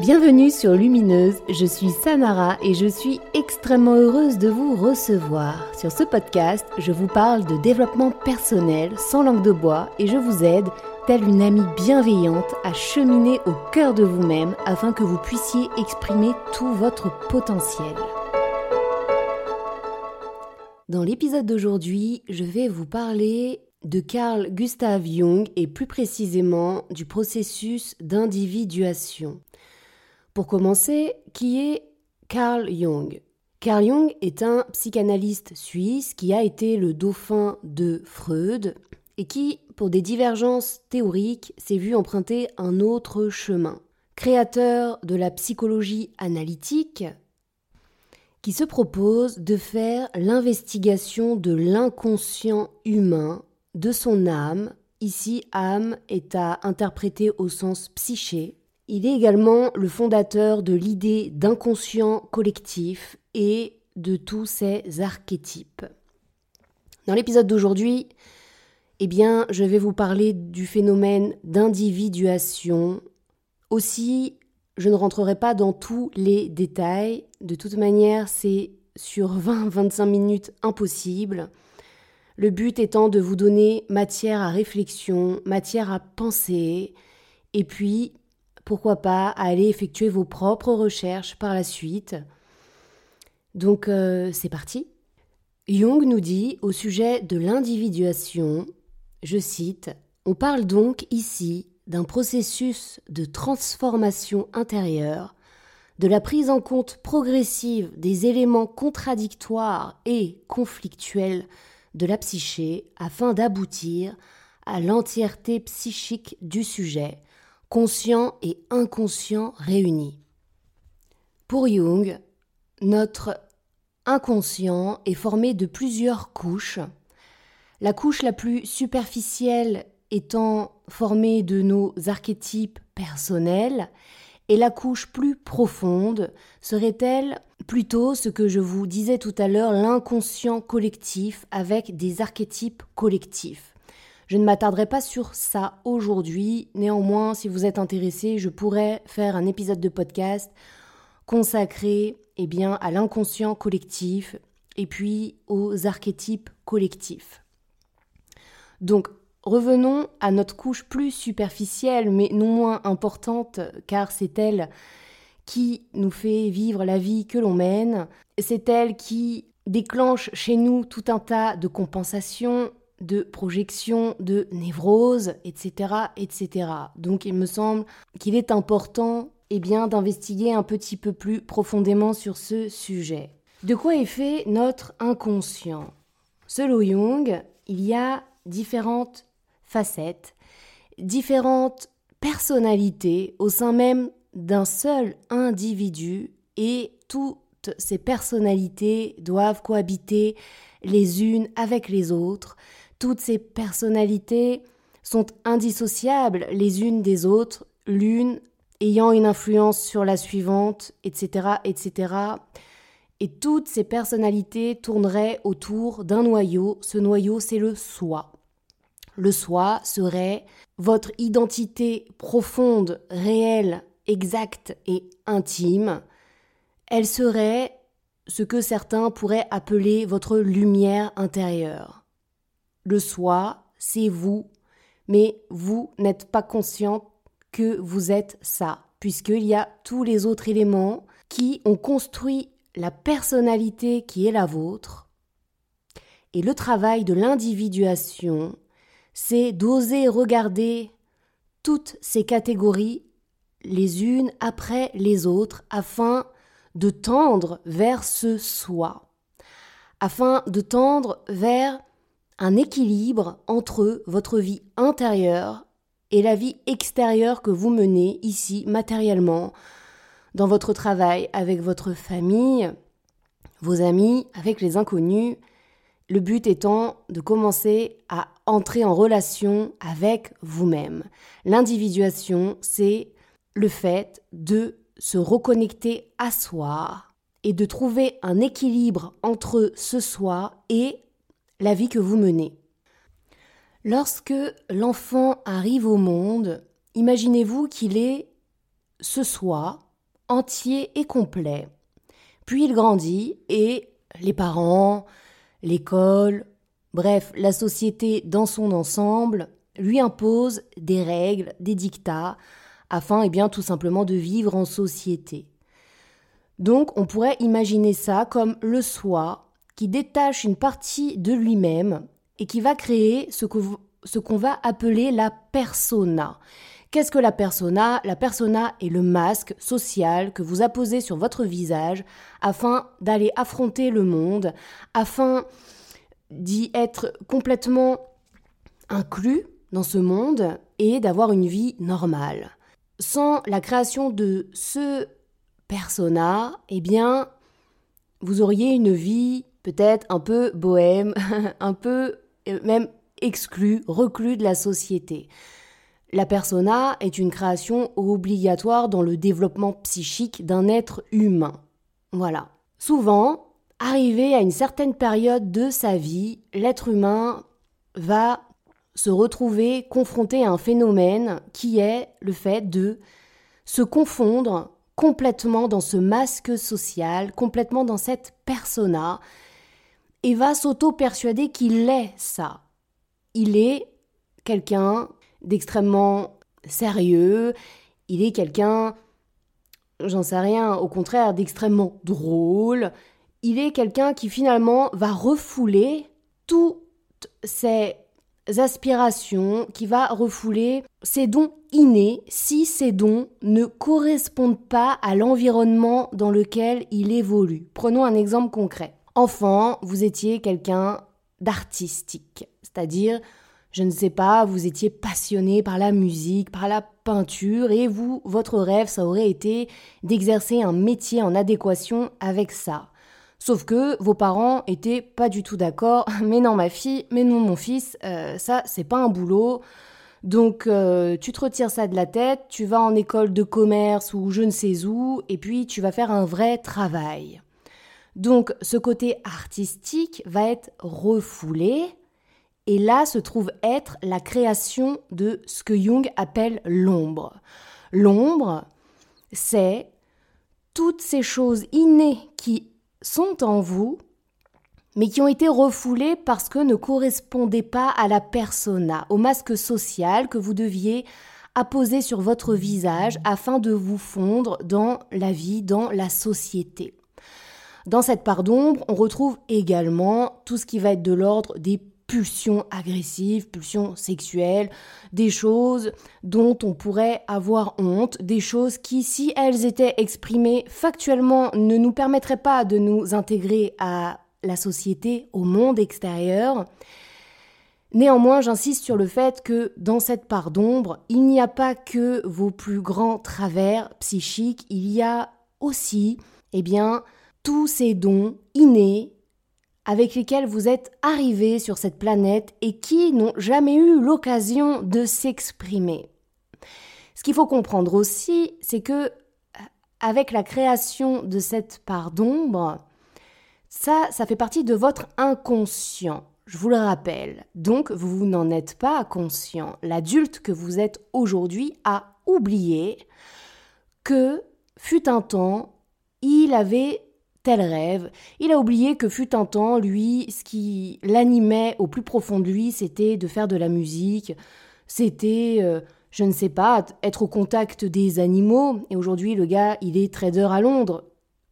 Bienvenue sur Lumineuse, je suis Samara et je suis extrêmement heureuse de vous recevoir. Sur ce podcast, je vous parle de développement personnel sans langue de bois et je vous aide, telle une amie bienveillante, à cheminer au cœur de vous-même afin que vous puissiez exprimer tout votre potentiel. Dans l'épisode d'aujourd'hui, je vais vous parler de Carl Gustav Jung et plus précisément du processus d'individuation. Pour commencer, qui est Carl Jung? Carl Jung est un psychanalyste suisse qui a été le dauphin de Freud et qui, pour des divergences théoriques, s'est vu emprunter un autre chemin. Créateur de la psychologie analytique, qui se propose de faire l'investigation de l'inconscient humain, de son âme. Ici, âme est à interpréter au sens psyché, il est également le fondateur de l'idée d'inconscient collectif et de tous ces archétypes. Dans l'épisode d'aujourd'hui, eh bien, je vais vous parler du phénomène d'individuation. Aussi, je ne rentrerai pas dans tous les détails. De toute manière, c'est sur 20-25 minutes impossible. Le but étant de vous donner matière à réflexion, matière à penser, et puis pourquoi pas aller effectuer vos propres recherches par la suite. Donc euh, c'est parti. Jung nous dit au sujet de l'individuation, je cite, On parle donc ici d'un processus de transformation intérieure, de la prise en compte progressive des éléments contradictoires et conflictuels de la psyché afin d'aboutir à l'entièreté psychique du sujet, conscient et inconscient réunis. Pour Jung, notre inconscient est formé de plusieurs couches. La couche la plus superficielle étant formée de nos archétypes personnels et la couche plus profonde serait-elle plutôt ce que je vous disais tout à l'heure, l'inconscient collectif avec des archétypes collectifs. Je ne m'attarderai pas sur ça aujourd'hui. Néanmoins, si vous êtes intéressé, je pourrais faire un épisode de podcast consacré eh bien, à l'inconscient collectif et puis aux archétypes collectifs. Donc, revenons à notre couche plus superficielle, mais non moins importante, car c'est elle qui nous fait vivre la vie que l'on mène. C'est elle qui déclenche chez nous tout un tas de compensations de projection, de névrose, etc., etc. Donc il me semble qu'il est important eh bien, d'investiguer un petit peu plus profondément sur ce sujet. De quoi est fait notre inconscient? Selon Jung, il y a différentes facettes, différentes personnalités au sein même d'un seul individu et toutes ces personnalités doivent cohabiter les unes avec les autres toutes ces personnalités sont indissociables les unes des autres, l'une ayant une influence sur la suivante, etc., etc. Et toutes ces personnalités tourneraient autour d'un noyau. Ce noyau, c'est le soi. Le soi serait votre identité profonde, réelle, exacte et intime. Elle serait ce que certains pourraient appeler votre lumière intérieure. Le soi, c'est vous, mais vous n'êtes pas conscient que vous êtes ça, puisqu'il y a tous les autres éléments qui ont construit la personnalité qui est la vôtre. Et le travail de l'individuation, c'est d'oser regarder toutes ces catégories les unes après les autres afin de tendre vers ce soi, afin de tendre vers un équilibre entre votre vie intérieure et la vie extérieure que vous menez ici matériellement, dans votre travail, avec votre famille, vos amis, avec les inconnus, le but étant de commencer à entrer en relation avec vous-même. L'individuation, c'est le fait de se reconnecter à soi et de trouver un équilibre entre ce soi et la vie que vous menez. Lorsque l'enfant arrive au monde, imaginez-vous qu'il est ce soi entier et complet. Puis il grandit et les parents, l'école, bref, la société dans son ensemble lui impose des règles, des dictats, afin, eh bien, tout simplement de vivre en société. Donc, on pourrait imaginer ça comme le soi qui détache une partie de lui-même et qui va créer ce qu'on va appeler la persona. Qu'est-ce que la persona? La persona est le masque social que vous apposez sur votre visage afin d'aller affronter le monde, afin d'y être complètement inclus dans ce monde et d'avoir une vie normale. Sans la création de ce persona, eh bien, vous auriez une vie peut-être un peu bohème, un peu euh, même exclue, reclus de la société. La persona est une création obligatoire dans le développement psychique d'un être humain. Voilà. Souvent, arrivé à une certaine période de sa vie, l'être humain va se retrouver confronté à un phénomène qui est le fait de se confondre complètement dans ce masque social, complètement dans cette persona, et va s'auto-persuader qu'il est ça. Il est quelqu'un d'extrêmement sérieux, il est quelqu'un, j'en sais rien, au contraire, d'extrêmement drôle, il est quelqu'un qui finalement va refouler toutes ces aspirations, qui va refouler ses dons innés si ces dons ne correspondent pas à l'environnement dans lequel il évolue. Prenons un exemple concret. Enfant, vous étiez quelqu'un d'artistique, c'est-à-dire, je ne sais pas, vous étiez passionné par la musique, par la peinture, et vous, votre rêve, ça aurait été d'exercer un métier en adéquation avec ça. Sauf que vos parents étaient pas du tout d'accord. Mais non, ma fille, mais non, mon fils, euh, ça, c'est pas un boulot. Donc, euh, tu te retires ça de la tête, tu vas en école de commerce ou je ne sais où, et puis tu vas faire un vrai travail. Donc, ce côté artistique va être refoulé, et là se trouve être la création de ce que Jung appelle l'ombre. L'ombre, c'est toutes ces choses innées qui sont en vous, mais qui ont été refoulées parce que ne correspondaient pas à la persona, au masque social que vous deviez apposer sur votre visage afin de vous fondre dans la vie, dans la société. Dans cette part d'ombre, on retrouve également tout ce qui va être de l'ordre des pulsions agressives, pulsions sexuelles, des choses dont on pourrait avoir honte, des choses qui, si elles étaient exprimées factuellement, ne nous permettraient pas de nous intégrer à la société, au monde extérieur. Néanmoins, j'insiste sur le fait que dans cette part d'ombre, il n'y a pas que vos plus grands travers psychiques, il y a aussi, eh bien, tous ces dons innés avec lesquels vous êtes arrivés sur cette planète et qui n'ont jamais eu l'occasion de s'exprimer. Ce qu'il faut comprendre aussi, c'est que avec la création de cette part d'ombre, ça, ça fait partie de votre inconscient. Je vous le rappelle. Donc, vous n'en êtes pas conscient. L'adulte que vous êtes aujourd'hui a oublié que, fut un temps, il avait tel rêve. Il a oublié que fut un temps, lui, ce qui l'animait au plus profond de lui, c'était de faire de la musique, c'était, euh, je ne sais pas, être au contact des animaux. Et aujourd'hui, le gars, il est trader à Londres.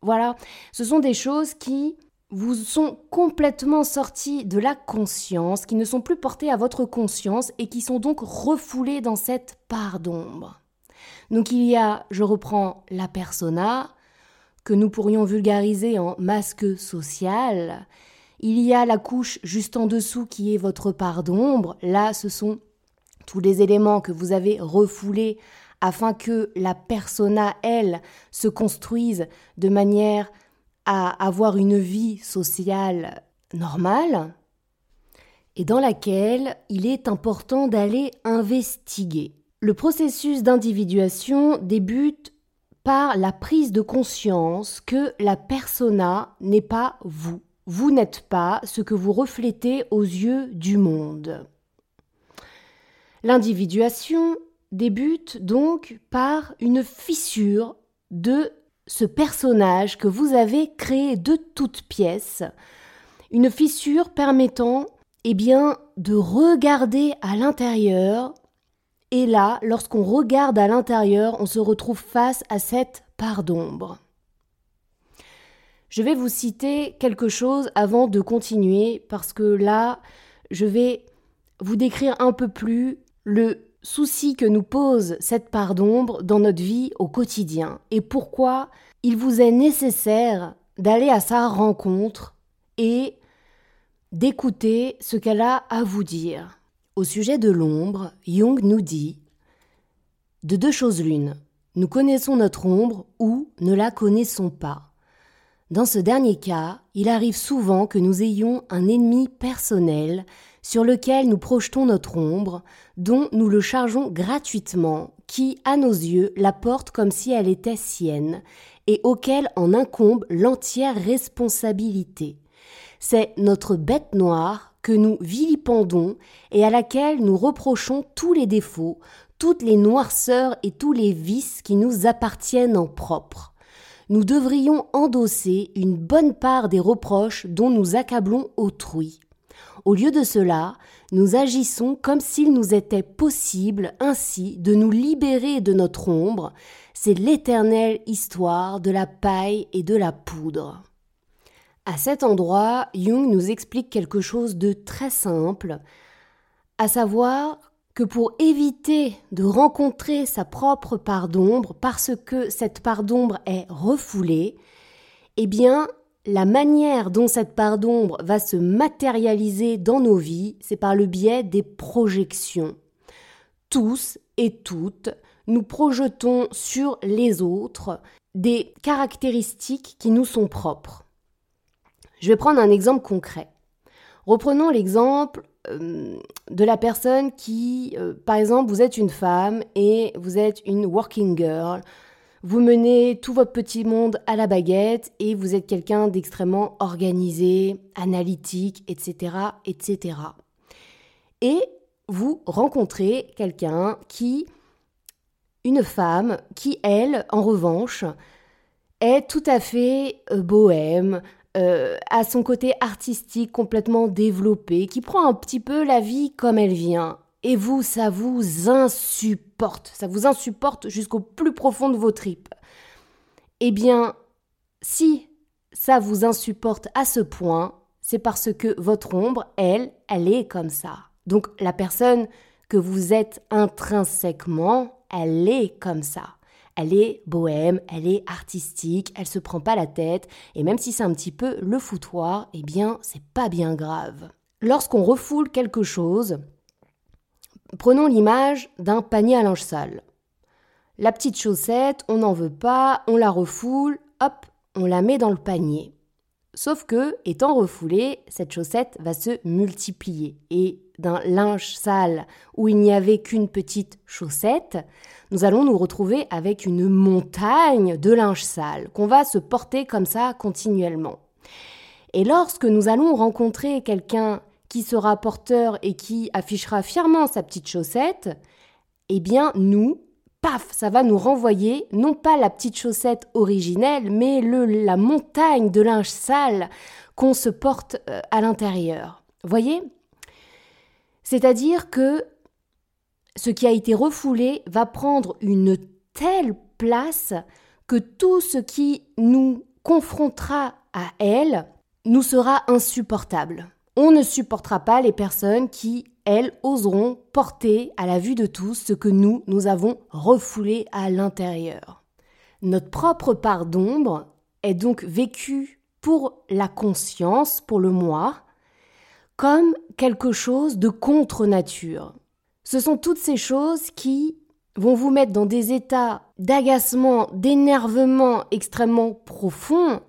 Voilà, ce sont des choses qui vous sont complètement sorties de la conscience, qui ne sont plus portées à votre conscience et qui sont donc refoulées dans cette part d'ombre. Donc il y a, je reprends la persona, que nous pourrions vulgariser en masque social. Il y a la couche juste en dessous qui est votre part d'ombre. Là, ce sont tous les éléments que vous avez refoulés afin que la persona, elle, se construise de manière à avoir une vie sociale normale et dans laquelle il est important d'aller investiguer. Le processus d'individuation débute par la prise de conscience que la persona n'est pas vous. Vous n'êtes pas ce que vous reflétez aux yeux du monde. L'individuation débute donc par une fissure de ce personnage que vous avez créé de toutes pièces, une fissure permettant eh bien, de regarder à l'intérieur. Et là, lorsqu'on regarde à l'intérieur, on se retrouve face à cette part d'ombre. Je vais vous citer quelque chose avant de continuer parce que là, je vais vous décrire un peu plus le souci que nous pose cette part d'ombre dans notre vie au quotidien et pourquoi il vous est nécessaire d'aller à sa rencontre et d'écouter ce qu'elle a à vous dire. Au sujet de l'ombre, Jung nous dit De deux choses l'une, nous connaissons notre ombre ou ne la connaissons pas. Dans ce dernier cas, il arrive souvent que nous ayons un ennemi personnel sur lequel nous projetons notre ombre, dont nous le chargeons gratuitement, qui, à nos yeux, la porte comme si elle était sienne, et auquel en incombe l'entière responsabilité c'est notre bête noire nous vilipendons et à laquelle nous reprochons tous les défauts, toutes les noirceurs et tous les vices qui nous appartiennent en propre. Nous devrions endosser une bonne part des reproches dont nous accablons autrui. Au lieu de cela, nous agissons comme s'il nous était possible ainsi de nous libérer de notre ombre. C'est l'éternelle histoire de la paille et de la poudre. À cet endroit, Jung nous explique quelque chose de très simple, à savoir que pour éviter de rencontrer sa propre part d'ombre, parce que cette part d'ombre est refoulée, eh bien, la manière dont cette part d'ombre va se matérialiser dans nos vies, c'est par le biais des projections. Tous et toutes, nous projetons sur les autres des caractéristiques qui nous sont propres. Je vais prendre un exemple concret. Reprenons l'exemple euh, de la personne qui, euh, par exemple, vous êtes une femme et vous êtes une working girl. Vous menez tout votre petit monde à la baguette et vous êtes quelqu'un d'extrêmement organisé, analytique, etc., etc. Et vous rencontrez quelqu'un qui, une femme qui, elle, en revanche, est tout à fait euh, bohème, euh, à son côté artistique complètement développé, qui prend un petit peu la vie comme elle vient. Et vous, ça vous insupporte, ça vous insupporte jusqu'au plus profond de vos tripes. Eh bien, si ça vous insupporte à ce point, c'est parce que votre ombre, elle, elle est comme ça. Donc la personne que vous êtes intrinsèquement, elle est comme ça. Elle est bohème, elle est artistique, elle se prend pas la tête, et même si c'est un petit peu le foutoir, eh bien, c'est pas bien grave. Lorsqu'on refoule quelque chose, prenons l'image d'un panier à linge sale. La petite chaussette, on n'en veut pas, on la refoule, hop, on la met dans le panier. Sauf que, étant refoulée, cette chaussette va se multiplier. Et d'un linge sale où il n'y avait qu'une petite chaussette, nous allons nous retrouver avec une montagne de linge sale qu'on va se porter comme ça continuellement. Et lorsque nous allons rencontrer quelqu'un qui sera porteur et qui affichera fièrement sa petite chaussette, eh bien nous, paf, ça va nous renvoyer non pas la petite chaussette originelle, mais le, la montagne de linge sale qu'on se porte euh, à l'intérieur. Voyez? C'est-à-dire que ce qui a été refoulé va prendre une telle place que tout ce qui nous confrontera à elle nous sera insupportable. On ne supportera pas les personnes qui, elles, oseront porter à la vue de tous ce que nous, nous avons refoulé à l'intérieur. Notre propre part d'ombre est donc vécue pour la conscience, pour le moi, comme quelque chose de contre-nature. Ce sont toutes ces choses qui vont vous mettre dans des états d'agacement, d'énervement extrêmement profonds,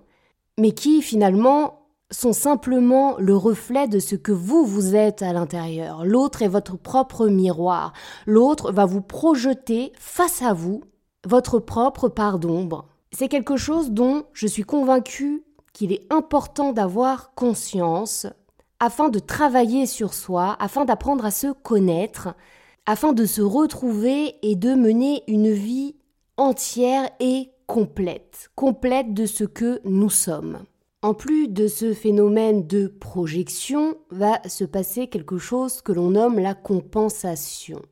mais qui finalement sont simplement le reflet de ce que vous vous êtes à l'intérieur. L'autre est votre propre miroir. L'autre va vous projeter face à vous votre propre part d'ombre. C'est quelque chose dont je suis convaincue qu'il est important d'avoir conscience afin de travailler sur soi, afin d'apprendre à se connaître, afin de se retrouver et de mener une vie entière et complète, complète de ce que nous sommes. En plus de ce phénomène de projection, va se passer quelque chose que l'on nomme la compensation.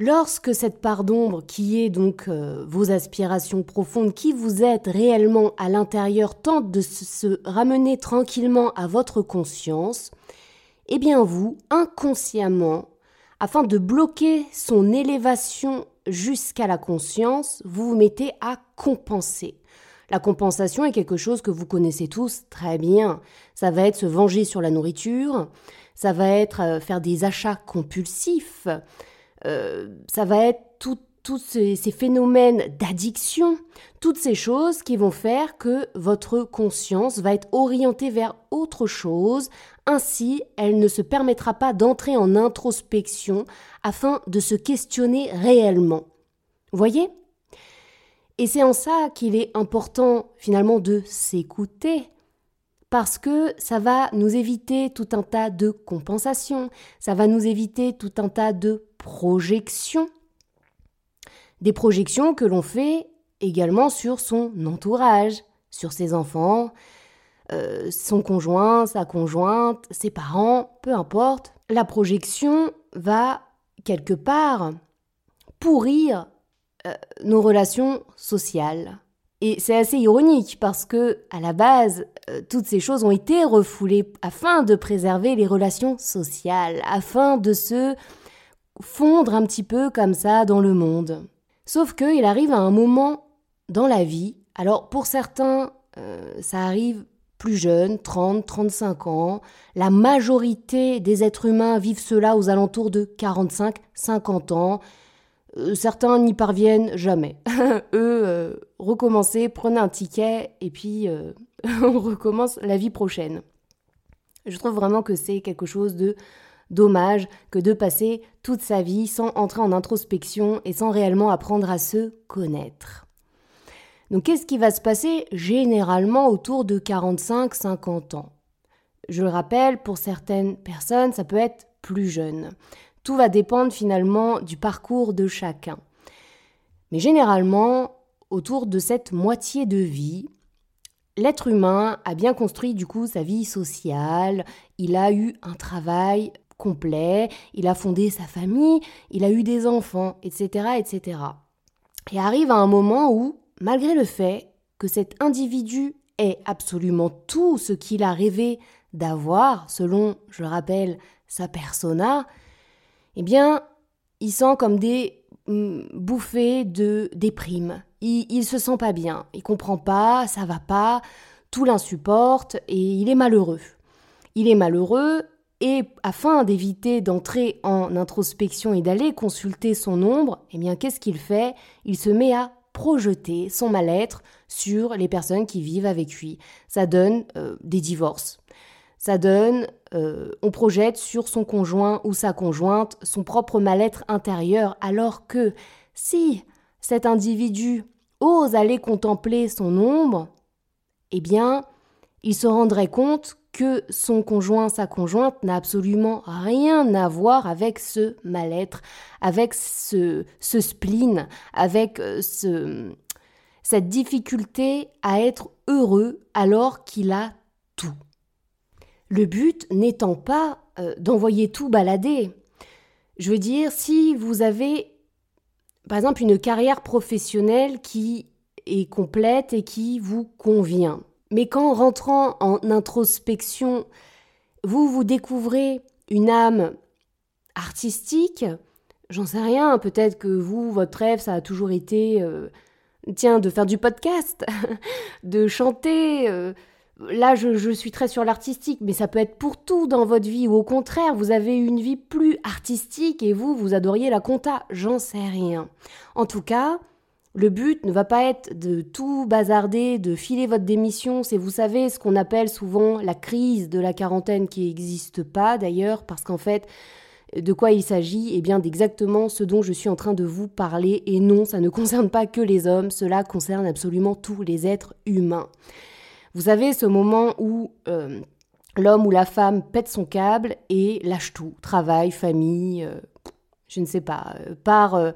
Lorsque cette part d'ombre, qui est donc euh, vos aspirations profondes, qui vous êtes réellement à l'intérieur, tente de se ramener tranquillement à votre conscience, eh bien vous, inconsciemment, afin de bloquer son élévation jusqu'à la conscience, vous vous mettez à compenser. La compensation est quelque chose que vous connaissez tous très bien. Ça va être se venger sur la nourriture, ça va être euh, faire des achats compulsifs, ça va être tous ces, ces, phénomènes d'addiction, toutes ces choses qui vont faire que votre conscience va être orientée vers autre chose, ainsi elle ne se permettra pas d'entrer en introspection afin de se questionner réellement. Voyez? Et c'est en ça qu'il est important finalement de s'écouter, parce que ça va nous éviter tout un tas de compensations, ça va nous éviter tout un tas de projections, des projections que l'on fait également sur son entourage, sur ses enfants, euh, son conjoint, sa conjointe, ses parents, peu importe. La projection va quelque part pourrir euh, nos relations sociales. Et c'est assez ironique parce que, à la base, euh, toutes ces choses ont été refoulées afin de préserver les relations sociales, afin de se fondre un petit peu comme ça dans le monde. Sauf qu'il arrive à un moment dans la vie, alors pour certains, euh, ça arrive plus jeune, 30, 35 ans. La majorité des êtres humains vivent cela aux alentours de 45, 50 ans. Euh, certains n'y parviennent jamais. Eux, recommencer, prenez un ticket et puis euh, on recommence la vie prochaine. Je trouve vraiment que c'est quelque chose de dommage que de passer toute sa vie sans entrer en introspection et sans réellement apprendre à se connaître. Donc qu'est-ce qui va se passer généralement autour de 45-50 ans? Je le rappelle, pour certaines personnes, ça peut être plus jeune. Tout va dépendre finalement du parcours de chacun. Mais généralement, autour de cette moitié de vie, l'être humain a bien construit du coup sa vie sociale, il a eu un travail complet, il a fondé sa famille, il a eu des enfants, etc., etc. Et arrive à un moment où, malgré le fait que cet individu ait absolument tout ce qu'il a rêvé d'avoir, selon, je le rappelle, sa persona, eh bien, il sent comme des mm, bouffées de déprime. Il, il se sent pas bien, il comprend pas, ça va pas, tout l'insupporte et il est malheureux. Il est malheureux et afin d'éviter d'entrer en introspection et d'aller consulter son ombre, eh bien qu'est-ce qu'il fait? Il se met à projeter son mal-être sur les personnes qui vivent avec lui. Ça donne euh, des divorces. Ça donne, euh, on projette sur son conjoint ou sa conjointe son propre mal-être intérieur, alors que si cet individu ose aller contempler son ombre, eh bien, il se rendrait compte que son conjoint, sa conjointe n'a absolument rien à voir avec ce mal-être, avec ce, spleen, avec euh, ce, cette difficulté à être heureux alors qu'il a tout. Le but n'étant pas euh, d'envoyer tout balader. Je veux dire, si vous avez, par exemple, une carrière professionnelle qui est complète et qui vous convient, mais qu'en rentrant en introspection, vous vous découvrez une âme artistique, j'en sais rien, peut-être que vous, votre rêve, ça a toujours été, euh, tiens, de faire du podcast, de chanter, euh, Là, je, suis très sur l'artistique, mais ça peut être pour tout dans votre vie, ou au contraire, vous avez une vie plus artistique et vous, vous adoriez la compta. J'en sais rien. En tout cas, le but ne va pas être de tout bazarder, de filer votre démission. C'est, vous savez, ce qu'on appelle souvent la crise de la quarantaine qui n'existe pas d'ailleurs, parce qu'en fait, de quoi il s'agit? Eh bien, d'exactement ce dont je suis en train de vous parler. Et non, ça ne concerne pas que les hommes, cela concerne absolument tous les êtres humains. Vous avez ce moment où euh, l'homme ou la femme pète son câble et lâche tout, travail, famille, euh, je ne sais pas, euh, part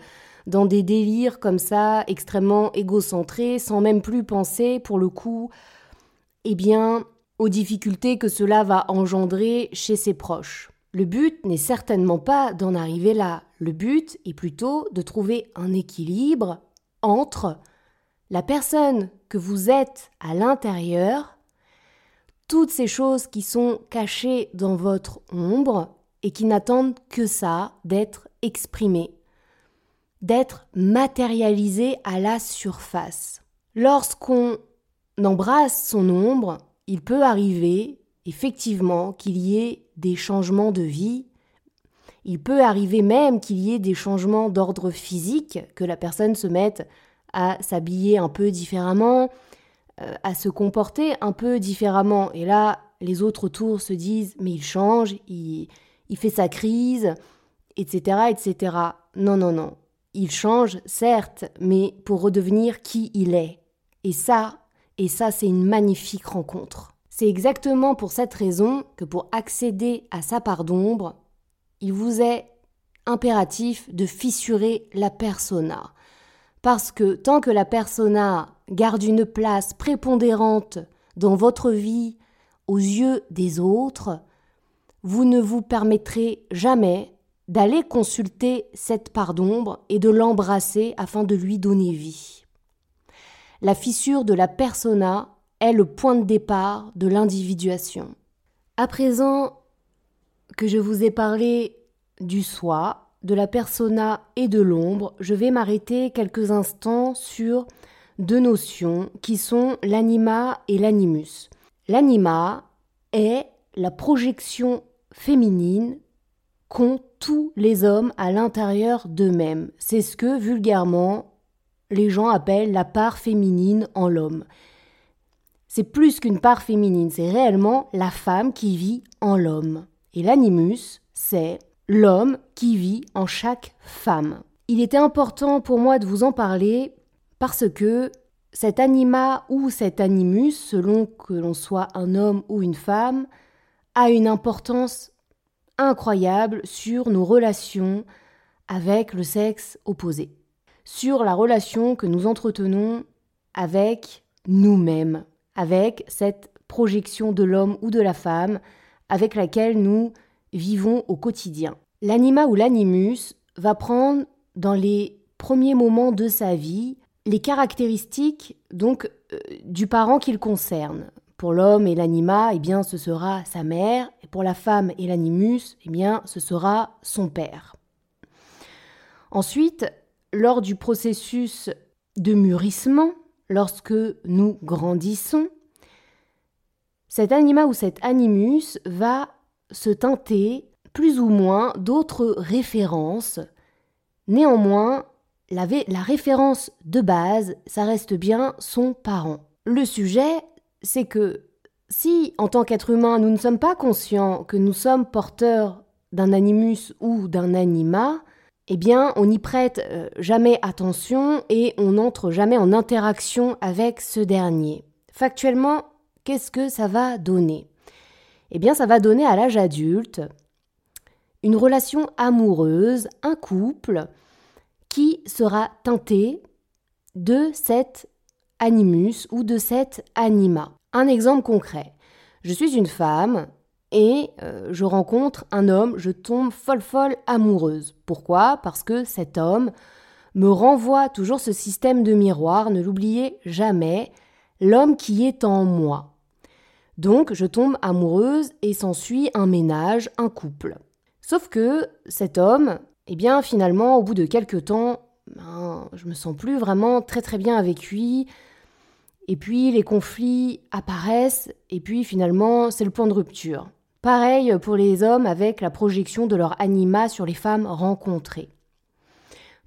dans des délires comme ça, extrêmement égocentrés, sans même plus penser, pour le coup, eh bien, aux difficultés que cela va engendrer chez ses proches. Le but n'est certainement pas d'en arriver là. Le but est plutôt de trouver un équilibre entre la personne que vous êtes à l'intérieur, toutes ces choses qui sont cachées dans votre ombre et qui n'attendent que ça d'être exprimées, d'être matérialisées à la surface. Lorsqu'on embrasse son ombre, il peut arriver effectivement qu'il y ait des changements de vie. Il peut arriver même qu'il y ait des changements d'ordre physique, que la personne se mette à s'habiller un peu différemment, euh, à se comporter un peu différemment. Et là, les autres autour se disent mais il change, il, il fait sa crise, etc., etc. Non, non, non. Il change, certes, mais pour redevenir qui il est. Et ça, et ça, c'est une magnifique rencontre. C'est exactement pour cette raison que pour accéder à sa part d'ombre, il vous est impératif de fissurer la persona. Parce que tant que la persona garde une place prépondérante dans votre vie aux yeux des autres, vous ne vous permettrez jamais d'aller consulter cette part d'ombre et de l'embrasser afin de lui donner vie. La fissure de la persona est le point de départ de l'individuation. À présent que je vous ai parlé du soi, de la persona et de l'ombre, je vais m'arrêter quelques instants sur deux notions qui sont l'anima et l'animus. L'anima est la projection féminine qu'ont tous les hommes à l'intérieur d'eux-mêmes. C'est ce que vulgairement les gens appellent la part féminine en l'homme c'est plus qu'une part féminine, c'est réellement la femme qui vit en l'homme. Et l'animus, c'est l'homme qui vit en chaque femme. Il était important pour moi de vous en parler parce que cet anima ou cet animus, selon que l'on soit un homme ou une femme, a une importance incroyable sur nos relations avec le sexe opposé, sur la relation que nous entretenons avec nous-mêmes avec cette projection de l'homme ou de la femme avec laquelle nous vivons au quotidien. L'anima ou l'animus va prendre dans les premiers moments de sa vie les caractéristiques donc euh, du parent qu'il concerne. Pour l'homme et l'anima, eh bien ce sera sa mère et pour la femme et l'animus, eh bien ce sera son père. Ensuite, lors du processus de mûrissement, lorsque nous grandissons, cet anima ou cet animus va se teinter plus ou moins d'autres références. Néanmoins, la, la, référence de base, ça reste bien son parent. Le sujet, c'est que si, en tant qu'être humain, nous ne sommes pas conscients que nous sommes porteurs d'un animus ou d'un anima, eh bien, on n'y prête euh, jamais attention et on n'entre jamais en interaction avec ce dernier. Factuellement, qu'est-ce que ça va donner? Eh bien, ça va donner à l'âge adulte une relation amoureuse, un couple qui sera teinté de cet animus ou de cet anima. Un exemple concret. Je suis une femme et euh, je rencontre un homme, je tombe folle folle amoureuse. Pourquoi? Parce que cet homme me renvoie toujours ce système de miroir, ne l'oubliez jamais, l'homme qui est en moi. Donc je tombe amoureuse et s'ensuit un ménage, un couple. Sauf que cet homme, eh bien finalement au bout de quelques temps, ben, je me sens plus vraiment très très bien avec lui. Et puis les conflits apparaissent et puis finalement c'est le point de rupture. Pareil pour les hommes avec la projection de leur anima sur les femmes rencontrées.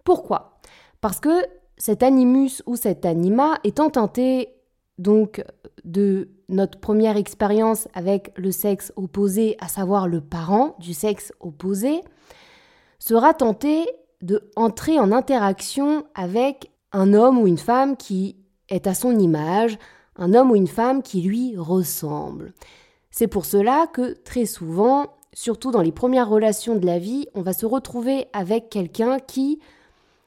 Pourquoi? Parce que cet animus ou cet anima étant teinté donc de notre première expérience avec le sexe opposé, à savoir le parent du sexe opposé, sera tenté de entrer en interaction avec un homme ou une femme qui est à son image, un homme ou une femme qui lui ressemble. C'est pour cela que très souvent, surtout dans les premières relations de la vie, on va se retrouver avec quelqu'un qui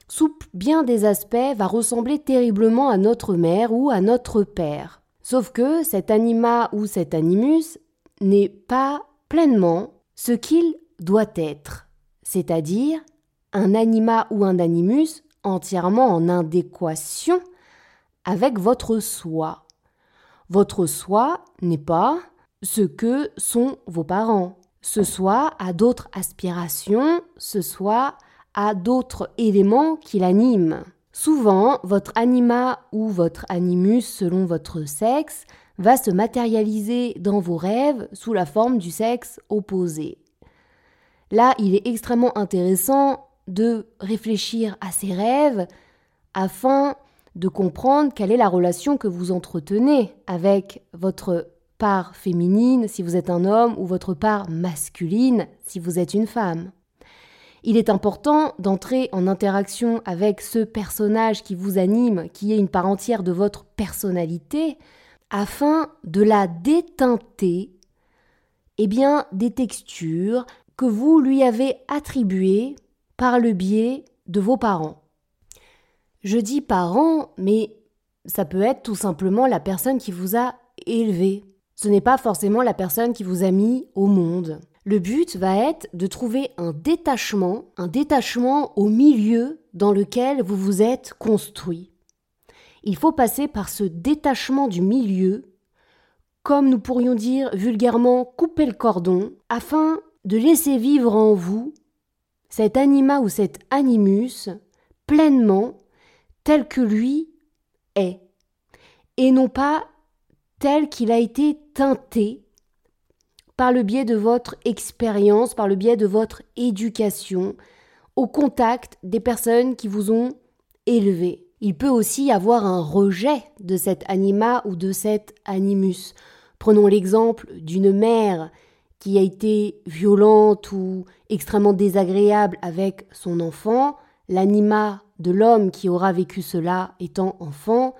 sous bien des aspects, va ressembler terriblement à notre mère ou à notre père. Sauf que cet anima ou cet animus n'est pas pleinement ce qu'il doit être, c'est-à-dire un anima ou un animus entièrement en adéquation avec votre soi. Votre soi n'est pas ce que sont vos parents. Ce soi a d'autres aspirations, ce soi a d'autres éléments qui l'animent. Souvent, votre anima ou votre animus, selon votre sexe, va se matérialiser dans vos rêves sous la forme du sexe opposé. Là, il est extrêmement intéressant de réfléchir à ces rêves afin de comprendre quelle est la relation que vous entretenez avec votre part féminine si vous êtes un homme ou votre part masculine si vous êtes une femme. Il est important d'entrer en interaction avec ce personnage qui vous anime, qui est une part entière de votre personnalité, afin de la déteinter eh bien, des textures que vous lui avez attribuées par le biais de vos parents. Je dis parents, mais ça peut être tout simplement la personne qui vous a élevé. Ce n'est pas forcément la personne qui vous a mis au monde. Le but va être de trouver un détachement, un détachement au milieu dans lequel vous vous êtes construit. Il faut passer par ce détachement du milieu, comme nous pourrions dire vulgairement couper le cordon, afin de laisser vivre en vous cet anima ou cet animus pleinement tel que lui est, et non pas tel qu'il a été teinté par le biais de votre expérience, par le biais de votre éducation, au contact des personnes qui vous ont élevé. Il peut aussi avoir un rejet de cet anima ou de cet animus. Prenons l'exemple d'une mère qui a été violente ou extrêmement désagréable avec son enfant, l'anima de l'homme qui aura vécu cela étant enfant,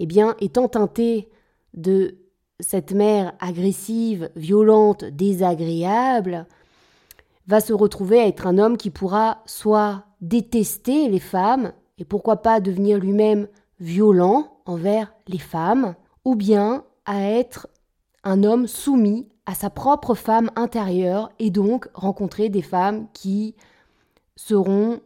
eh bien, étant teinté de cette mère agressive, violente, désagréable, va se retrouver à être un homme qui pourra soit détester les femmes, et pourquoi pas devenir lui-même violent envers les femmes, ou bien à être un homme soumis à sa propre femme intérieure et donc rencontrer des femmes qui seront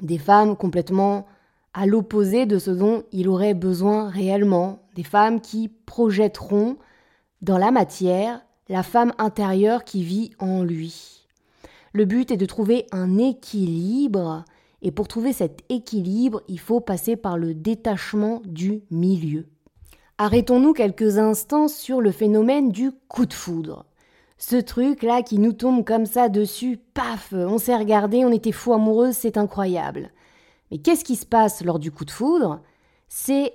des femmes complètement à l'opposé de ce dont il aurait besoin réellement, des femmes qui projetteront dans la matière la femme intérieure qui vit en lui. Le but est de trouver un équilibre, et pour trouver cet équilibre, il faut passer par le détachement du milieu. Arrêtons-nous quelques instants sur le phénomène du coup de foudre. Ce truc-là qui nous tombe comme ça dessus, paf, on s'est regardé, on était fou amoureuse, c'est incroyable. Mais qu'est-ce qui se passe lors du coup de foudre? C'est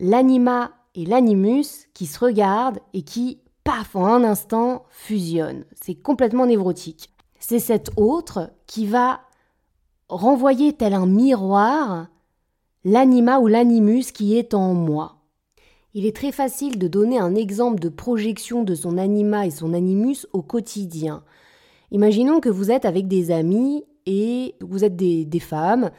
l'anima et l'animus qui se regardent et qui, paf, en un instant, fusionnent. C'est complètement névrotique. C'est cet autre qui va renvoyer tel un miroir l'anima ou l'animus qui est en moi. Il est très facile de donner un exemple de projection de son anima et son animus au quotidien. Imaginons que vous êtes avec des amis et vous êtes des, des femmes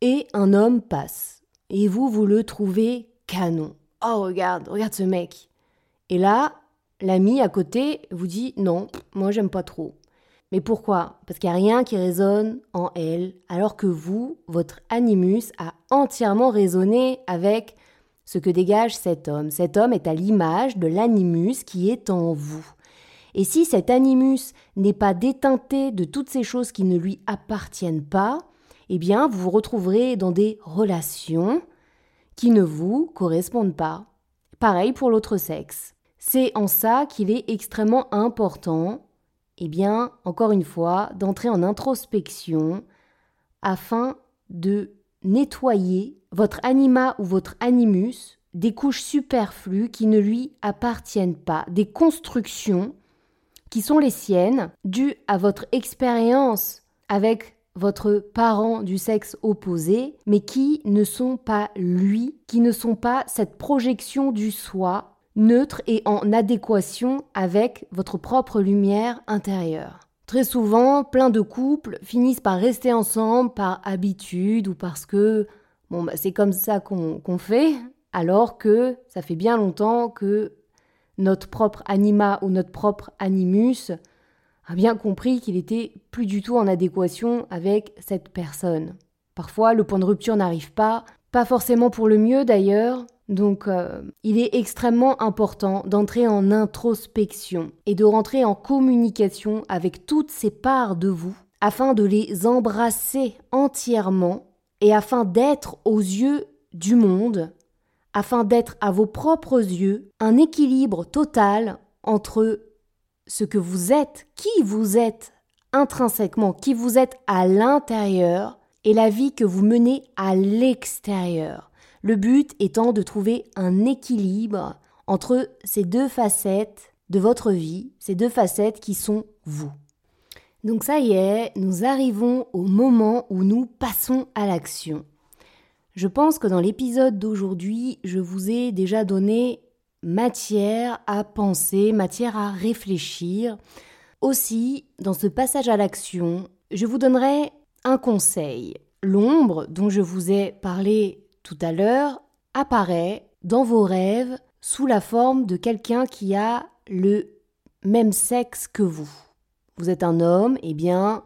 et un homme passe. Et vous, vous le trouvez canon. Oh, regarde, regarde ce mec. Et là, l'ami à côté vous dit non, moi j'aime pas trop. Mais pourquoi? Parce qu'il n'y a rien qui résonne en elle, alors que vous, votre animus, a entièrement résonné avec ce que dégage cet homme. Cet homme est à l'image de l'animus qui est en vous. Et si cet animus n'est pas déteinté de toutes ces choses qui ne lui appartiennent pas, eh bien, vous vous retrouverez dans des relations qui ne vous correspondent pas. Pareil pour l'autre sexe. C'est en ça qu'il est extrêmement important, eh bien, encore une fois, d'entrer en introspection afin de nettoyer votre anima ou votre animus des couches superflues qui ne lui appartiennent pas, des constructions qui sont les siennes, dues à votre expérience avec votre parent du sexe opposé, mais qui ne sont pas lui, qui ne sont pas cette projection du soi neutre et en adéquation avec votre propre lumière intérieure. Très souvent, plein de couples finissent par rester ensemble par habitude ou parce que bon, bah, c'est comme ça qu'on fait, alors que ça fait bien longtemps que notre propre anima ou notre propre animus a bien compris qu'il était plus du tout en adéquation avec cette personne. Parfois, le point de rupture n'arrive pas, pas forcément pour le mieux d'ailleurs, donc euh, il est extrêmement important d'entrer en introspection et de rentrer en communication avec toutes ces parts de vous afin de les embrasser entièrement et afin d'être aux yeux du monde, afin d'être à vos propres yeux un équilibre total entre ce que vous êtes, qui vous êtes intrinsèquement, qui vous êtes à l'intérieur, et la vie que vous menez à l'extérieur. Le but étant de trouver un équilibre entre ces deux facettes de votre vie, ces deux facettes qui sont vous. Donc ça y est, nous arrivons au moment où nous passons à l'action. Je pense que dans l'épisode d'aujourd'hui, je vous ai déjà donné matière à penser, matière à réfléchir. Aussi, dans ce passage à l'action, je vous donnerai un conseil. L'ombre dont je vous ai parlé tout à l'heure apparaît dans vos rêves sous la forme de quelqu'un qui a le même sexe que vous. Vous êtes un homme, eh bien,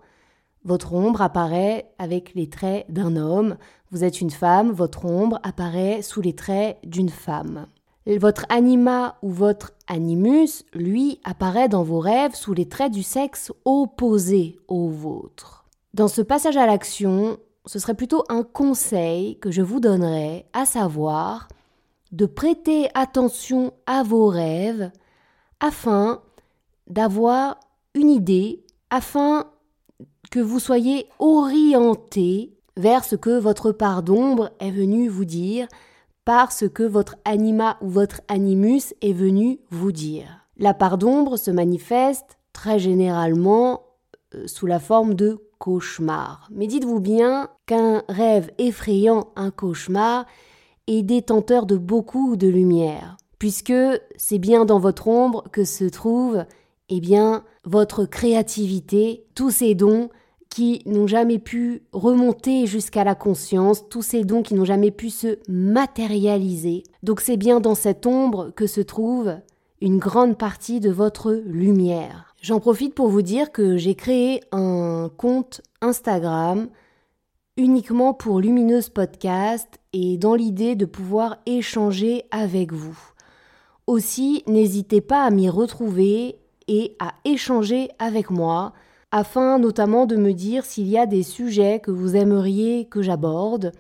votre ombre apparaît avec les traits d'un homme. Vous êtes une femme, votre ombre apparaît sous les traits d'une femme. Votre anima ou votre animus, lui, apparaît dans vos rêves sous les traits du sexe opposé au vôtre. Dans ce passage à l'action, ce serait plutôt un conseil que je vous donnerais, à savoir de prêter attention à vos rêves afin d'avoir une idée, afin que vous soyez orienté vers ce que votre part d'ombre est venue vous dire, par ce que votre anima ou votre animus est venu vous dire. La part d'ombre se manifeste très généralement euh, sous la forme de cauchemar. Mais dites-vous bien qu'un rêve effrayant, un cauchemar, est détenteur de beaucoup de lumière, puisque c'est bien dans votre ombre que se trouve, eh bien, votre créativité, tous ces dons qui n'ont jamais pu remonter jusqu'à la conscience, tous ces dons qui n'ont jamais pu se matérialiser. Donc c'est bien dans cette ombre que se trouve une grande partie de votre lumière. J'en profite pour vous dire que j'ai créé un compte Instagram uniquement pour Lumineuse Podcast et dans l'idée de pouvoir échanger avec vous. Aussi, n'hésitez pas à m'y retrouver et à échanger avec moi afin notamment de me dire s'il y a des sujets que vous aimeriez que j'aborde,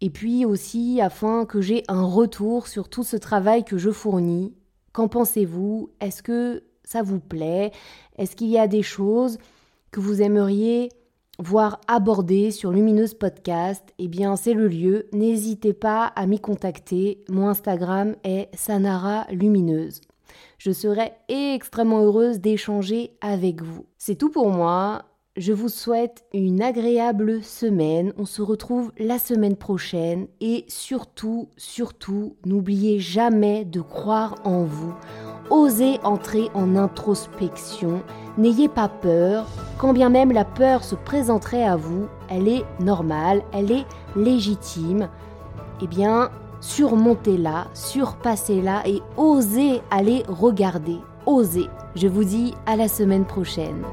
et puis aussi afin que j'ai un retour sur tout ce travail que je fournis. Qu'en pensez-vous? Est-ce que ça vous plaît? Est-ce qu'il y a des choses que vous aimeriez voir aborder sur Lumineuse Podcast? Eh bien, c'est le lieu. N'hésitez pas à m'y contacter. Mon Instagram est Sanara Lumineuse. Je serai extrêmement heureuse d'échanger avec vous. C'est tout pour moi. Je vous souhaite une agréable semaine. On se retrouve la semaine prochaine. Et surtout, surtout, n'oubliez jamais de croire en vous. Osez entrer en introspection. N'ayez pas peur. Quand bien même la peur se présenterait à vous, elle est normale, elle est légitime. Eh bien, surmontez-la, surpassez-la et osez aller regarder. Osez. Je vous dis à la semaine prochaine.